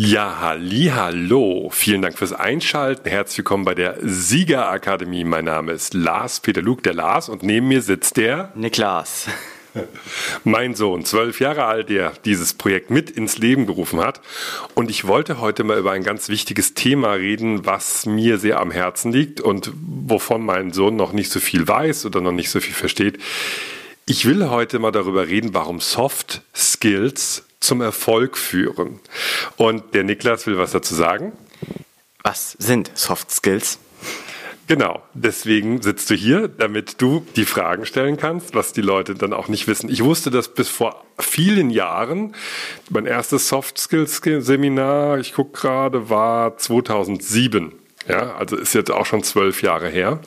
Ja, halli, hallo. Vielen Dank fürs Einschalten. Herzlich willkommen bei der Siegerakademie. Mein Name ist Lars Peter Luke, der Lars, und neben mir sitzt der Niklas. Mein Sohn, zwölf Jahre alt, der dieses Projekt mit ins Leben gerufen hat. Und ich wollte heute mal über ein ganz wichtiges Thema reden, was mir sehr am Herzen liegt und wovon mein Sohn noch nicht so viel weiß oder noch nicht so viel versteht. Ich will heute mal darüber reden, warum Soft Skills zum Erfolg führen. Und der Niklas will was dazu sagen. Was sind Soft Skills? Genau, deswegen sitzt du hier, damit du die Fragen stellen kannst, was die Leute dann auch nicht wissen. Ich wusste das bis vor vielen Jahren. Mein erstes Soft Skills Seminar, ich gucke gerade, war 2007. Ja, also ist jetzt auch schon zwölf Jahre her.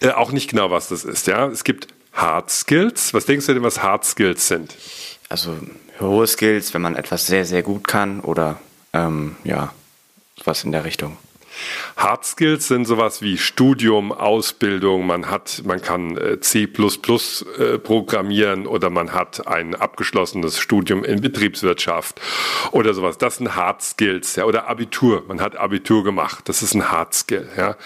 Äh, auch nicht genau, was das ist. Ja, es gibt Hard Skills. Was denkst du denn, was Hard Skills sind? Also hohe Skills, wenn man etwas sehr, sehr gut kann oder ähm, ja, was in der Richtung. Hard Skills sind sowas wie Studium, Ausbildung, man hat, man kann äh, C++ äh, programmieren oder man hat ein abgeschlossenes Studium in Betriebswirtschaft oder sowas. Das sind Hard Skills, ja, oder Abitur. Man hat Abitur gemacht. Das ist ein Hard Skill, ja.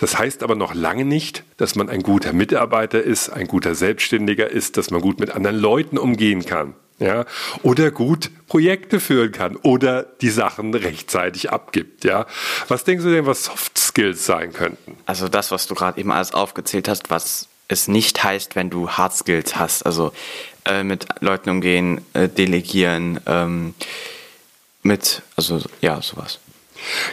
Das heißt aber noch lange nicht, dass man ein guter Mitarbeiter ist, ein guter Selbstständiger ist, dass man gut mit anderen Leuten umgehen kann ja, oder gut Projekte führen kann oder die Sachen rechtzeitig abgibt, ja. Was denkst du denn, was Soft Skills sein könnten? Also das, was du gerade eben alles aufgezählt hast, was es nicht heißt, wenn du Hard Skills hast, also äh, mit Leuten umgehen, äh, delegieren, ähm, mit, also ja, sowas.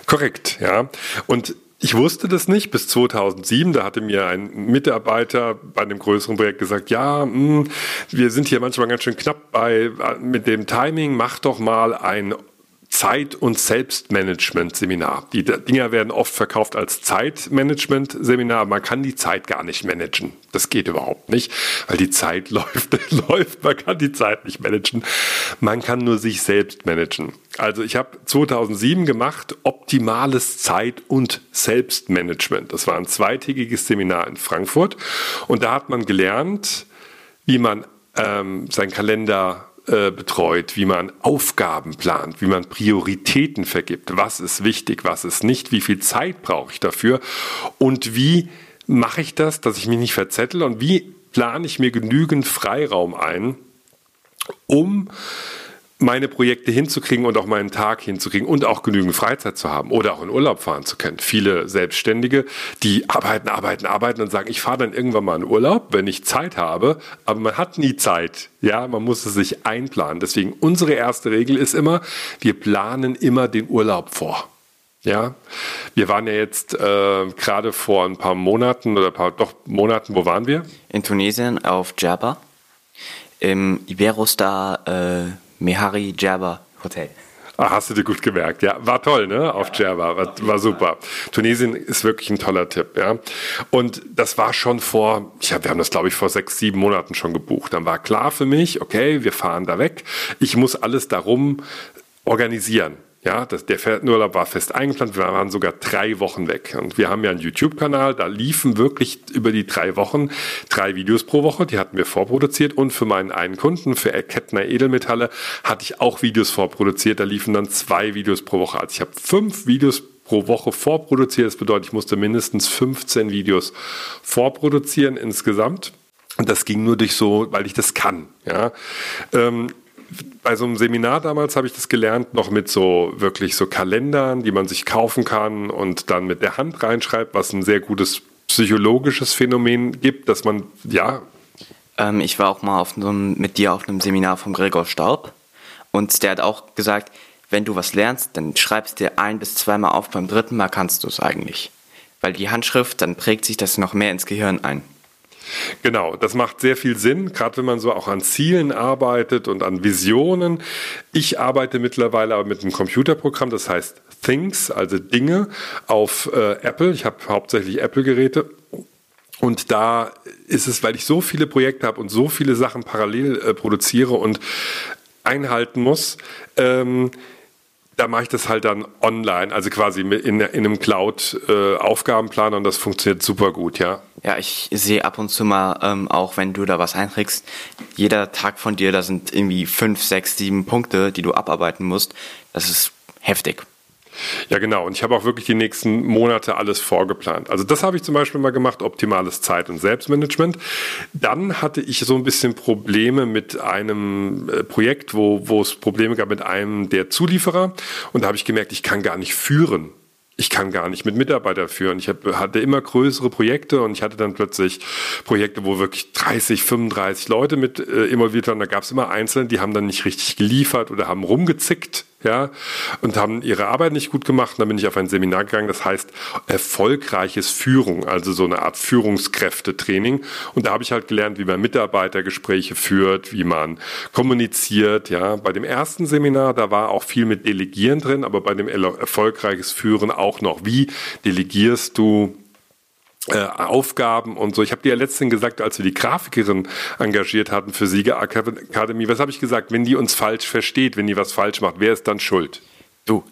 Korrekt, ja. Und ich wusste das nicht bis 2007. Da hatte mir ein Mitarbeiter bei einem größeren Projekt gesagt, ja, mh, hm, wir sind hier manchmal ganz schön knapp bei, mit dem Timing. Mach doch mal ein Zeit- und Selbstmanagement-Seminar. Die Dinger werden oft verkauft als Zeitmanagement-Seminar. Man kann die Zeit gar nicht managen. Das geht überhaupt nicht, weil die Zeit läuft, läuft. Man kann die Zeit nicht managen. Man kann nur sich selbst managen. Also ich habe 2007 gemacht optimales Zeit- und Selbstmanagement. Das war ein zweitägiges Seminar in Frankfurt und da hat man gelernt, wie man ähm, seinen Kalender äh, betreut, wie man Aufgaben plant, wie man Prioritäten vergibt, was ist wichtig, was ist nicht, wie viel Zeit brauche ich dafür und wie mache ich das, dass ich mich nicht verzettel und wie plane ich mir genügend Freiraum ein, um meine Projekte hinzukriegen und auch meinen Tag hinzukriegen und auch genügend Freizeit zu haben oder auch in Urlaub fahren zu können. Viele Selbstständige, die arbeiten, arbeiten, arbeiten und sagen, ich fahre dann irgendwann mal in Urlaub, wenn ich Zeit habe, aber man hat nie Zeit. Ja, man muss es sich einplanen. Deswegen unsere erste Regel ist immer, wir planen immer den Urlaub vor. Ja, wir waren ja jetzt äh, gerade vor ein paar Monaten oder paar doch Monaten, wo waren wir? In Tunesien auf Djerba, im Iberostar äh Mehari Djerba Hotel. Ah, hast du dir gut gemerkt, ja. War toll, ne? Auf Djerba. War, war, super. Tunesien ist wirklich ein toller Tipp, ja. Und das war schon vor, ja, wir haben das, glaube ich, vor sechs, sieben Monaten schon gebucht. Dann war klar für mich, okay, wir fahren da weg. Ich muss alles darum organisieren. Ja, das, der Urlaub war fest eingeplant. Wir waren sogar drei Wochen weg. Und wir haben ja einen YouTube-Kanal. Da liefen wirklich über die drei Wochen drei Videos pro Woche. Die hatten wir vorproduziert. Und für meinen einen Kunden, für Kettner Edelmetalle, hatte ich auch Videos vorproduziert. Da liefen dann zwei Videos pro Woche. Also ich habe fünf Videos pro Woche vorproduziert. Das bedeutet, ich musste mindestens 15 Videos vorproduzieren insgesamt. Und das ging nur durch so, weil ich das kann. Ja. Ähm, bei so einem Seminar damals habe ich das gelernt, noch mit so wirklich so Kalendern, die man sich kaufen kann und dann mit der Hand reinschreibt, was ein sehr gutes psychologisches Phänomen gibt, dass man, ja. Ähm, ich war auch mal auf einem, mit dir auf einem Seminar von Gregor Staub und der hat auch gesagt, wenn du was lernst, dann schreibst dir ein bis zweimal auf, beim dritten Mal kannst du es eigentlich. Weil die Handschrift, dann prägt sich das noch mehr ins Gehirn ein. Genau, das macht sehr viel Sinn, gerade wenn man so auch an Zielen arbeitet und an Visionen. Ich arbeite mittlerweile aber mit einem Computerprogramm, das heißt Things, also Dinge auf äh, Apple. Ich habe hauptsächlich Apple-Geräte. Und da ist es, weil ich so viele Projekte habe und so viele Sachen parallel äh, produziere und einhalten muss, ähm, da mache ich das halt dann online, also quasi in, in einem Cloud-Aufgabenplaner äh, und das funktioniert super gut, ja. Ja, ich sehe ab und zu mal, ähm, auch wenn du da was einträgst, jeder Tag von dir, da sind irgendwie fünf, sechs, sieben Punkte, die du abarbeiten musst. Das ist heftig. Ja, genau. Und ich habe auch wirklich die nächsten Monate alles vorgeplant. Also das habe ich zum Beispiel mal gemacht, optimales Zeit- und Selbstmanagement. Dann hatte ich so ein bisschen Probleme mit einem äh, Projekt, wo, wo es Probleme gab mit einem der Zulieferer. Und da habe ich gemerkt, ich kann gar nicht führen ich kann gar nicht mit Mitarbeitern führen. Ich hatte immer größere Projekte und ich hatte dann plötzlich Projekte, wo wirklich 30, 35 Leute mit äh, involviert waren. Da gab es immer Einzelne, die haben dann nicht richtig geliefert oder haben rumgezickt ja, und haben ihre Arbeit nicht gut gemacht. Und dann bin ich auf ein Seminar gegangen, das heißt erfolgreiches Führung, also so eine Art Führungskräftetraining. Und da habe ich halt gelernt, wie man Mitarbeitergespräche führt, wie man kommuniziert. Ja, bei dem ersten Seminar, da war auch viel mit Delegieren drin, aber bei dem erfolgreiches Führen auch noch. Wie delegierst du äh, Aufgaben und so. Ich habe dir ja letztens gesagt, als wir die Grafikerin engagiert hatten für Sieger Akademie, was habe ich gesagt? Wenn die uns falsch versteht, wenn die was falsch macht, wer ist dann schuld? Du.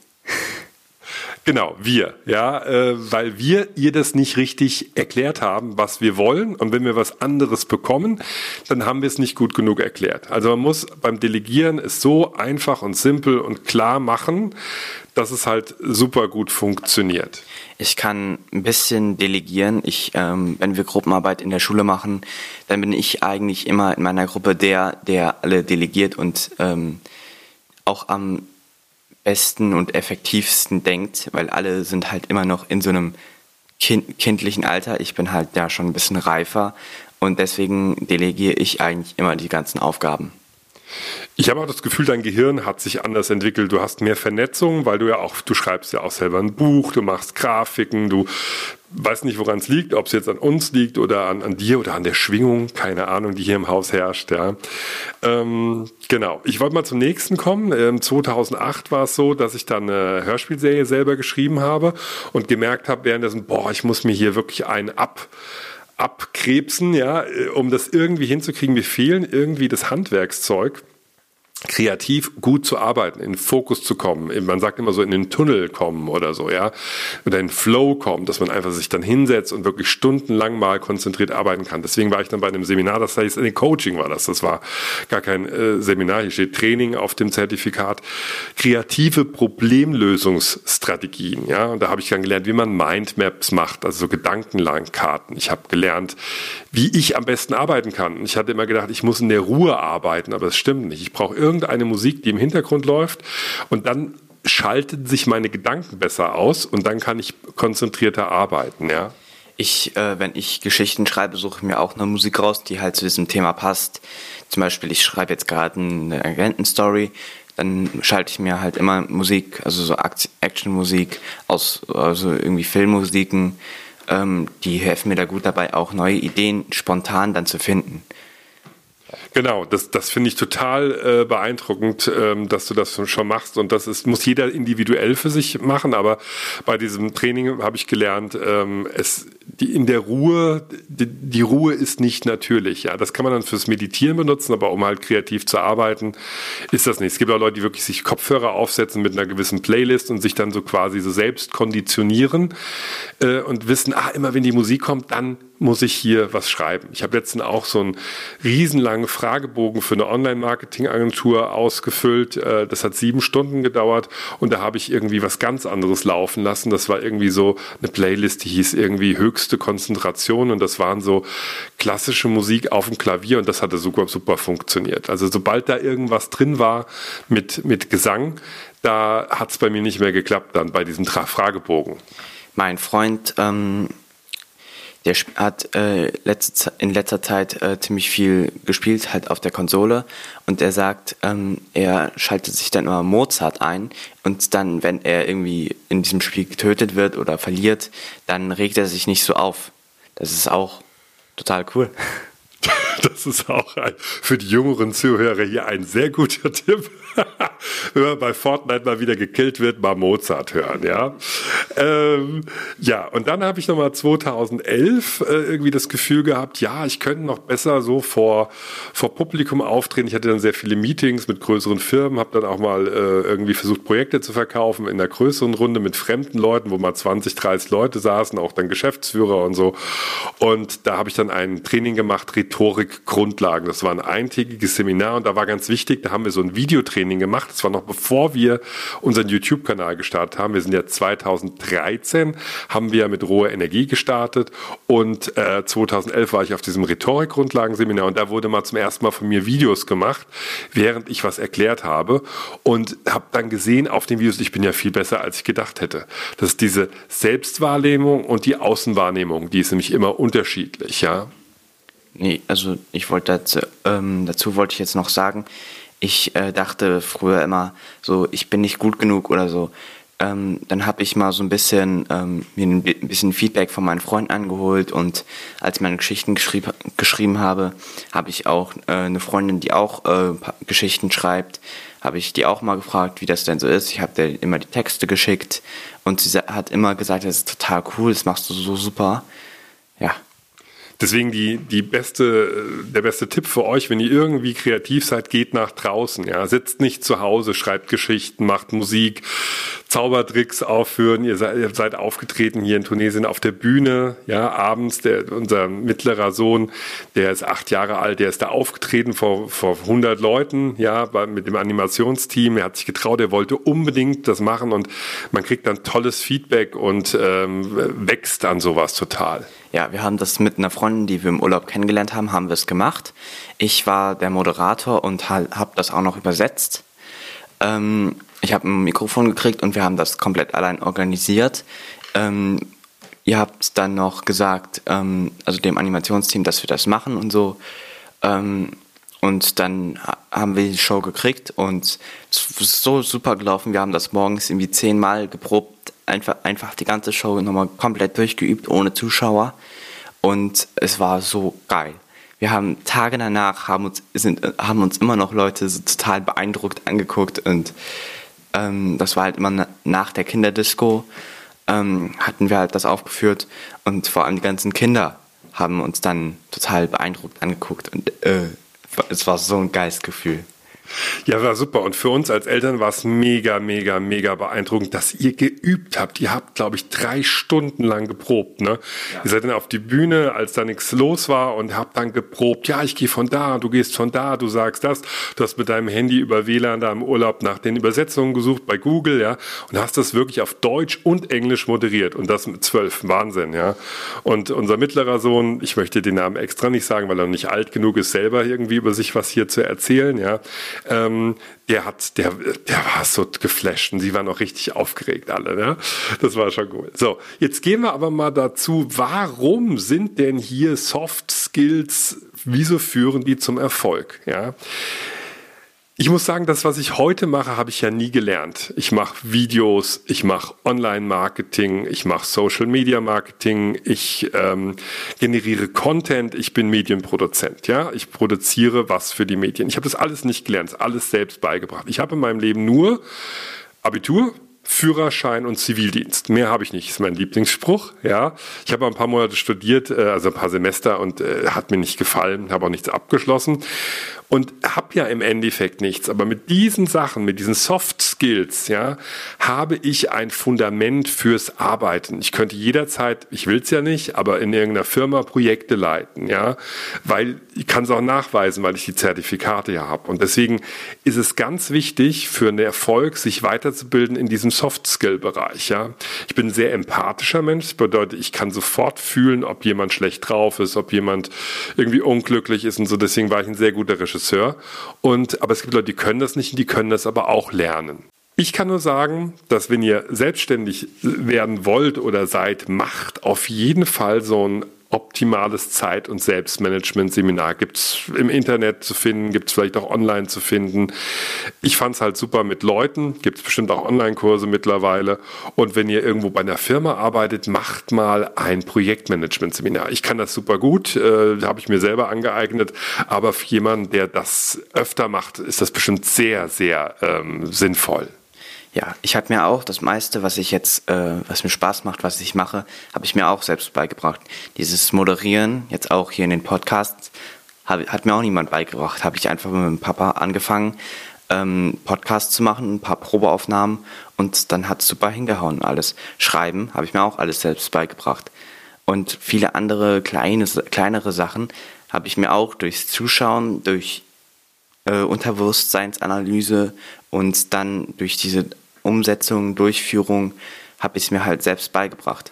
Genau, wir, ja, äh, weil wir ihr das nicht richtig erklärt haben, was wir wollen. Und wenn wir was anderes bekommen, dann haben wir es nicht gut genug erklärt. Also man muss beim Delegieren es so einfach und simpel und klar machen, dass es halt super gut funktioniert. Ich kann ein bisschen delegieren. Ich, ähm, wenn wir Gruppenarbeit in der Schule machen, dann bin ich eigentlich immer in meiner Gruppe der, der alle delegiert und ähm, auch am besten und effektivsten denkt, weil alle sind halt immer noch in so einem kind, kindlichen Alter. Ich bin halt ja schon ein bisschen reifer und deswegen delegiere ich eigentlich immer die ganzen Aufgaben. Ich habe auch das Gefühl, dein Gehirn hat sich anders entwickelt. Du hast mehr Vernetzung, weil du ja auch, du schreibst ja auch selber ein Buch, du machst Grafiken, du weißt nicht, woran es liegt, ob es jetzt an uns liegt oder an, an dir oder an der Schwingung, keine Ahnung, die hier im Haus herrscht. Ja. Ähm, genau. Ich wollte mal zum nächsten kommen. Ähm, 2008 war es so, dass ich dann eine Hörspielserie selber geschrieben habe und gemerkt habe währenddessen, boah, ich muss mir hier wirklich einen ab abkrebsen, ja, um das irgendwie hinzukriegen. Wir fehlen irgendwie das Handwerkszeug kreativ gut zu arbeiten, in Fokus zu kommen. Man sagt immer so in den Tunnel kommen oder so, ja, oder in Flow kommen, dass man einfach sich dann hinsetzt und wirklich stundenlang mal konzentriert arbeiten kann. Deswegen war ich dann bei einem Seminar, das heißt, in Coaching war das. Das war gar kein äh, Seminar. Hier steht Training auf dem Zertifikat. Kreative Problemlösungsstrategien, ja. Und da habe ich dann gelernt, wie man Mindmaps macht, also so Gedankenlangkarten. Ich habe gelernt, wie ich am besten arbeiten kann. Ich hatte immer gedacht, ich muss in der Ruhe arbeiten, aber es stimmt nicht. Ich brauche irgendeine Musik, die im Hintergrund läuft und dann schalten sich meine Gedanken besser aus und dann kann ich konzentrierter arbeiten, ja. Ich, äh, wenn ich Geschichten schreibe, suche ich mir auch eine Musik raus, die halt zu diesem Thema passt. Zum Beispiel, ich schreibe jetzt gerade eine Agentenstory, dann schalte ich mir halt immer Musik, also so Actionmusik aus, also irgendwie Filmmusiken, ähm, die helfen mir da gut dabei, auch neue Ideen spontan dann zu finden. Genau, das, das finde ich total äh, beeindruckend, ähm, dass du das schon machst. Und das ist, muss jeder individuell für sich machen. Aber bei diesem Training habe ich gelernt, ähm, es, die, in der Ruhe, die, die, Ruhe ist nicht natürlich. Ja, das kann man dann fürs Meditieren benutzen, aber um halt kreativ zu arbeiten, ist das nicht. Es gibt auch Leute, die wirklich sich Kopfhörer aufsetzen mit einer gewissen Playlist und sich dann so quasi so selbst konditionieren äh, und wissen, ah, immer wenn die Musik kommt, dann muss ich hier was schreiben. Ich habe letztens auch so einen riesenlangen Fragebogen für eine Online-Marketing-Agentur ausgefüllt. Äh, das hat sieben Stunden gedauert und da habe ich irgendwie was ganz anderes laufen lassen. Das war irgendwie so eine Playlist, die hieß irgendwie höchste Konzentration und das waren so klassische Musik auf dem Klavier und das hatte super, super funktioniert. Also sobald da irgendwas drin war mit, mit Gesang, da hat es bei mir nicht mehr geklappt dann bei diesem Fragebogen. Mein Freund ähm der hat äh, letzte, in letzter Zeit äh, ziemlich viel gespielt, halt auf der Konsole. Und er sagt, ähm, er schaltet sich dann immer Mozart ein. Und dann, wenn er irgendwie in diesem Spiel getötet wird oder verliert, dann regt er sich nicht so auf. Das ist auch total cool. Das ist auch ein, für die jüngeren Zuhörer hier ein sehr guter Tipp. Wenn man bei Fortnite mal wieder gekillt wird, mal Mozart hören, ja. Ähm, ja, und dann habe ich nochmal 2011 äh, irgendwie das Gefühl gehabt, ja, ich könnte noch besser so vor, vor Publikum auftreten. Ich hatte dann sehr viele Meetings mit größeren Firmen, habe dann auch mal äh, irgendwie versucht, Projekte zu verkaufen in einer größeren Runde mit fremden Leuten, wo mal 20, 30 Leute saßen, auch dann Geschäftsführer und so. Und da habe ich dann ein Training gemacht, Rhetorik Rhetorik-Grundlagen. Das war ein eintägiges Seminar und da war ganz wichtig, da haben wir so ein Videotraining gemacht. Das war noch bevor wir unseren YouTube-Kanal gestartet haben. Wir sind ja 2013, haben wir mit roher Energie gestartet und äh, 2011 war ich auf diesem Rhetorik-Grundlagen-Seminar und da wurde mal zum ersten Mal von mir Videos gemacht, während ich was erklärt habe und habe dann gesehen auf den Videos, ich bin ja viel besser, als ich gedacht hätte. Das ist diese Selbstwahrnehmung und die Außenwahrnehmung, die ist nämlich immer unterschiedlich, ja. Nee, also ich wollte dazu, ähm, dazu wollte ich jetzt noch sagen, ich äh, dachte früher immer so, ich bin nicht gut genug oder so. Ähm, dann habe ich mal so ein bisschen ähm, mir ein bisschen Feedback von meinen Freunden angeholt und als ich meine Geschichten geschrieb, geschrieben habe, habe ich auch äh, eine Freundin, die auch äh, Geschichten schreibt, habe ich die auch mal gefragt, wie das denn so ist. Ich habe dir immer die Texte geschickt und sie hat immer gesagt, das ist total cool, das machst du so super. Ja, Deswegen die, die beste, der beste Tipp für euch, wenn ihr irgendwie kreativ seid, geht nach draußen. Ja, sitzt nicht zu Hause, schreibt Geschichten, macht Musik, Zaubertricks aufführen. Ihr seid, ihr seid aufgetreten hier in Tunesien auf der Bühne, ja, abends. Der, unser mittlerer Sohn, der ist acht Jahre alt, der ist da aufgetreten vor, vor 100 Leuten, ja, bei, mit dem Animationsteam. Er hat sich getraut, er wollte unbedingt das machen und man kriegt dann tolles Feedback und ähm, wächst an sowas total. Ja, wir haben das mit einer Freundin, die wir im Urlaub kennengelernt haben, haben wir es gemacht. Ich war der Moderator und habe das auch noch übersetzt. Ähm, ich habe ein Mikrofon gekriegt und wir haben das komplett allein organisiert. Ähm, ihr habt dann noch gesagt, ähm, also dem Animationsteam, dass wir das machen und so. Ähm, und dann haben wir die Show gekriegt und es ist so super gelaufen. Wir haben das morgens irgendwie zehnmal geprobt, einfach, einfach die ganze Show nochmal komplett durchgeübt, ohne Zuschauer. Und es war so geil. Wir haben Tage danach, haben uns, sind, haben uns immer noch Leute so total beeindruckt angeguckt und ähm, das war halt immer nach der Kinderdisco, ähm, hatten wir halt das aufgeführt und vor allem die ganzen Kinder haben uns dann total beeindruckt angeguckt und äh, es war so ein Geistgefühl. Ja, war super. Und für uns als Eltern war es mega, mega, mega beeindruckend, dass ihr geübt habt. Ihr habt, glaube ich, drei Stunden lang geprobt. Ne? Ja. Ihr seid dann auf die Bühne, als da nichts los war und habt dann geprobt. Ja, ich gehe von da, du gehst von da, du sagst das. Du hast mit deinem Handy über WLAN da im Urlaub nach den Übersetzungen gesucht bei Google, ja, und hast das wirklich auf Deutsch und Englisch moderiert. Und das mit zwölf. Wahnsinn, ja. Und unser mittlerer Sohn, ich möchte den Namen extra nicht sagen, weil er noch nicht alt genug ist, selber irgendwie über sich was hier zu erzählen, ja ähm, der hat, der, der war so geflasht und sie waren auch richtig aufgeregt alle. Ne? Das war schon cool. So, jetzt gehen wir aber mal dazu, warum sind denn hier Soft Skills, wieso führen die zum Erfolg? Ja. Ich muss sagen, das, was ich heute mache, habe ich ja nie gelernt. Ich mache Videos, ich mache Online-Marketing, ich mache Social-Media-Marketing, ich ähm, generiere Content, ich bin Medienproduzent. Ja, ich produziere was für die Medien. Ich habe das alles nicht gelernt, alles selbst beigebracht. Ich habe in meinem Leben nur Abitur, Führerschein und Zivildienst. Mehr habe ich nicht, ist mein Lieblingsspruch. Ja, ich habe ein paar Monate studiert, äh, also ein paar Semester und äh, hat mir nicht gefallen, habe auch nichts abgeschlossen und habe ja im Endeffekt nichts. Aber mit diesen Sachen, mit diesen Soft Skills, ja, habe ich ein Fundament fürs Arbeiten. Ich könnte jederzeit, ich will es ja nicht, aber in irgendeiner Firma Projekte leiten, ja, weil ich kann es auch nachweisen, weil ich die Zertifikate ja habe. Und deswegen ist es ganz wichtig für einen Erfolg, sich weiterzubilden in diesem Soft Skill Bereich, ja. Ich bin ein sehr empathischer Mensch. Das bedeutet, ich kann sofort fühlen, ob jemand schlecht drauf ist, ob jemand irgendwie unglücklich ist und so. Deswegen war ich ein sehr guter Regisseur Regisseur. Und, aber es gibt Leute, die können das nicht und die können das aber auch lernen. Ich kann nur sagen, dass wenn ihr selbstständig werden wollt oder seid, macht auf jeden Fall so ein optimales Zeit- und Selbstmanagement-Seminar. Gibt es im Internet zu finden, gibt es vielleicht auch online zu finden. Ich fand es halt super mit Leuten, gibt es bestimmt auch Online-Kurse mittlerweile. Und wenn ihr irgendwo bei einer Firma arbeitet, macht mal ein Projektmanagement-Seminar. Ich kann das super gut, äh, habe ich mir selber angeeignet, aber für jemanden, der das öfter macht, ist das bestimmt sehr, sehr ähm, sinnvoll. Ja, ich habe mir auch das meiste, was ich jetzt, äh, was mir Spaß macht, was ich mache, habe ich mir auch selbst beigebracht. Dieses Moderieren, jetzt auch hier in den Podcasts, hab, hat mir auch niemand beigebracht. Habe ich einfach mit dem Papa angefangen, ähm, Podcasts zu machen, ein paar Probeaufnahmen und dann hat es super hingehauen alles. Schreiben habe ich mir auch alles selbst beigebracht. Und viele andere kleine, kleinere Sachen habe ich mir auch durchs Zuschauen, durch äh, Unterbewusstseinsanalyse und dann durch diese Umsetzung, Durchführung, habe ich es mir halt selbst beigebracht.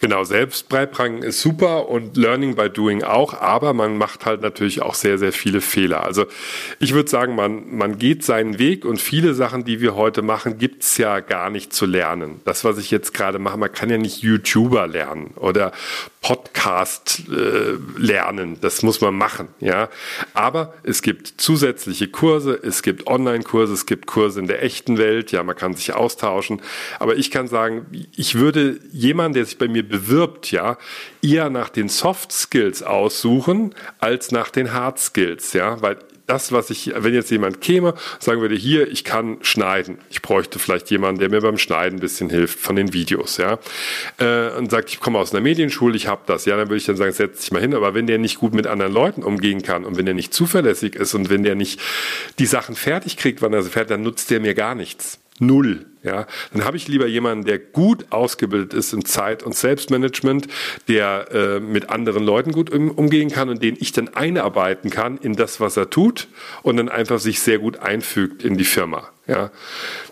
Genau, Selbstbeibringen ist super und Learning by Doing auch, aber man macht halt natürlich auch sehr, sehr viele Fehler. Also ich würde sagen, man, man geht seinen Weg und viele Sachen, die wir heute machen, gibt's ja gar nicht zu lernen. Das, was ich jetzt gerade mache, man kann ja nicht YouTuber lernen oder Podcast äh, lernen. Das muss man machen, ja. Aber es gibt zusätzliche Kurse, es gibt Online-Kurse, es gibt Kurse in der echten Welt, ja, man kann sich austauschen. Aber ich kann sagen, ich würde jemand, der sich bei mir bewirbt, ja, eher nach den Soft Skills aussuchen als nach den Hard Skills, ja, weil das, was ich, wenn jetzt jemand käme, sagen würde, hier, ich kann schneiden. Ich bräuchte vielleicht jemanden, der mir beim Schneiden ein bisschen hilft von den Videos, ja. Äh, und sagt, ich komme aus einer Medienschule, ich habe das, ja, dann würde ich dann sagen, setz dich mal hin. Aber wenn der nicht gut mit anderen Leuten umgehen kann und wenn der nicht zuverlässig ist und wenn der nicht die Sachen fertig kriegt, wann er sie fertig, dann nutzt der mir gar nichts. Null. Ja, dann habe ich lieber jemanden, der gut ausgebildet ist in Zeit- und Selbstmanagement, der äh, mit anderen Leuten gut um, umgehen kann und den ich dann einarbeiten kann in das, was er tut und dann einfach sich sehr gut einfügt in die Firma. Ja,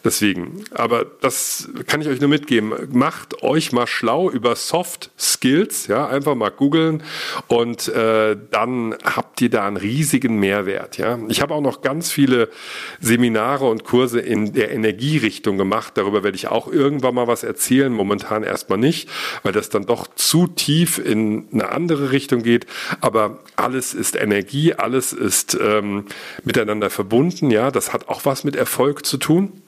deswegen. Aber das kann ich euch nur mitgeben. Macht euch mal schlau über Soft Skills. Ja, einfach mal googeln und äh, dann habt ihr da einen riesigen Mehrwert. Ja, ich habe auch noch ganz viele Seminare und Kurse in der Energierichtung gemacht. Darüber werde ich auch irgendwann mal was erzählen. Momentan erstmal nicht, weil das dann doch zu tief in eine andere Richtung geht. Aber alles ist Energie, alles ist ähm, miteinander verbunden. Ja, das hat auch was mit Erfolg zu tun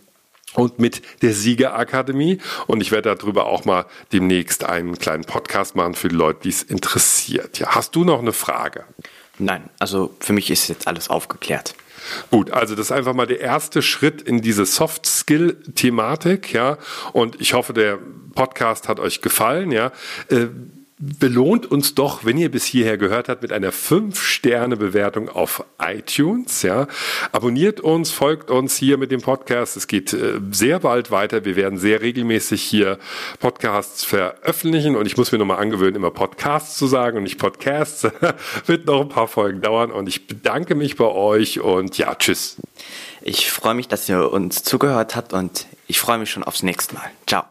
und mit der Siegerakademie. Und ich werde darüber auch mal demnächst einen kleinen Podcast machen für die Leute, die es interessiert. Ja, hast du noch eine Frage? Nein, also für mich ist jetzt alles aufgeklärt. Gut, also das ist einfach mal der erste Schritt in diese Soft-Skill-Thematik, ja. Und ich hoffe, der Podcast hat euch gefallen, ja. Äh, belohnt uns doch, wenn ihr bis hierher gehört habt, mit einer 5-Sterne-Bewertung auf iTunes. Ja. Abonniert uns, folgt uns hier mit dem Podcast. Es geht äh, sehr bald weiter. Wir werden sehr regelmäßig hier Podcasts veröffentlichen und ich muss mir nochmal angewöhnen, immer Podcasts zu sagen und nicht Podcasts. Wird noch ein paar Folgen dauern und ich bedanke mich bei euch und ja, tschüss. Ich freue mich, dass ihr uns zugehört habt und ich freue mich schon aufs nächste Mal. Ciao.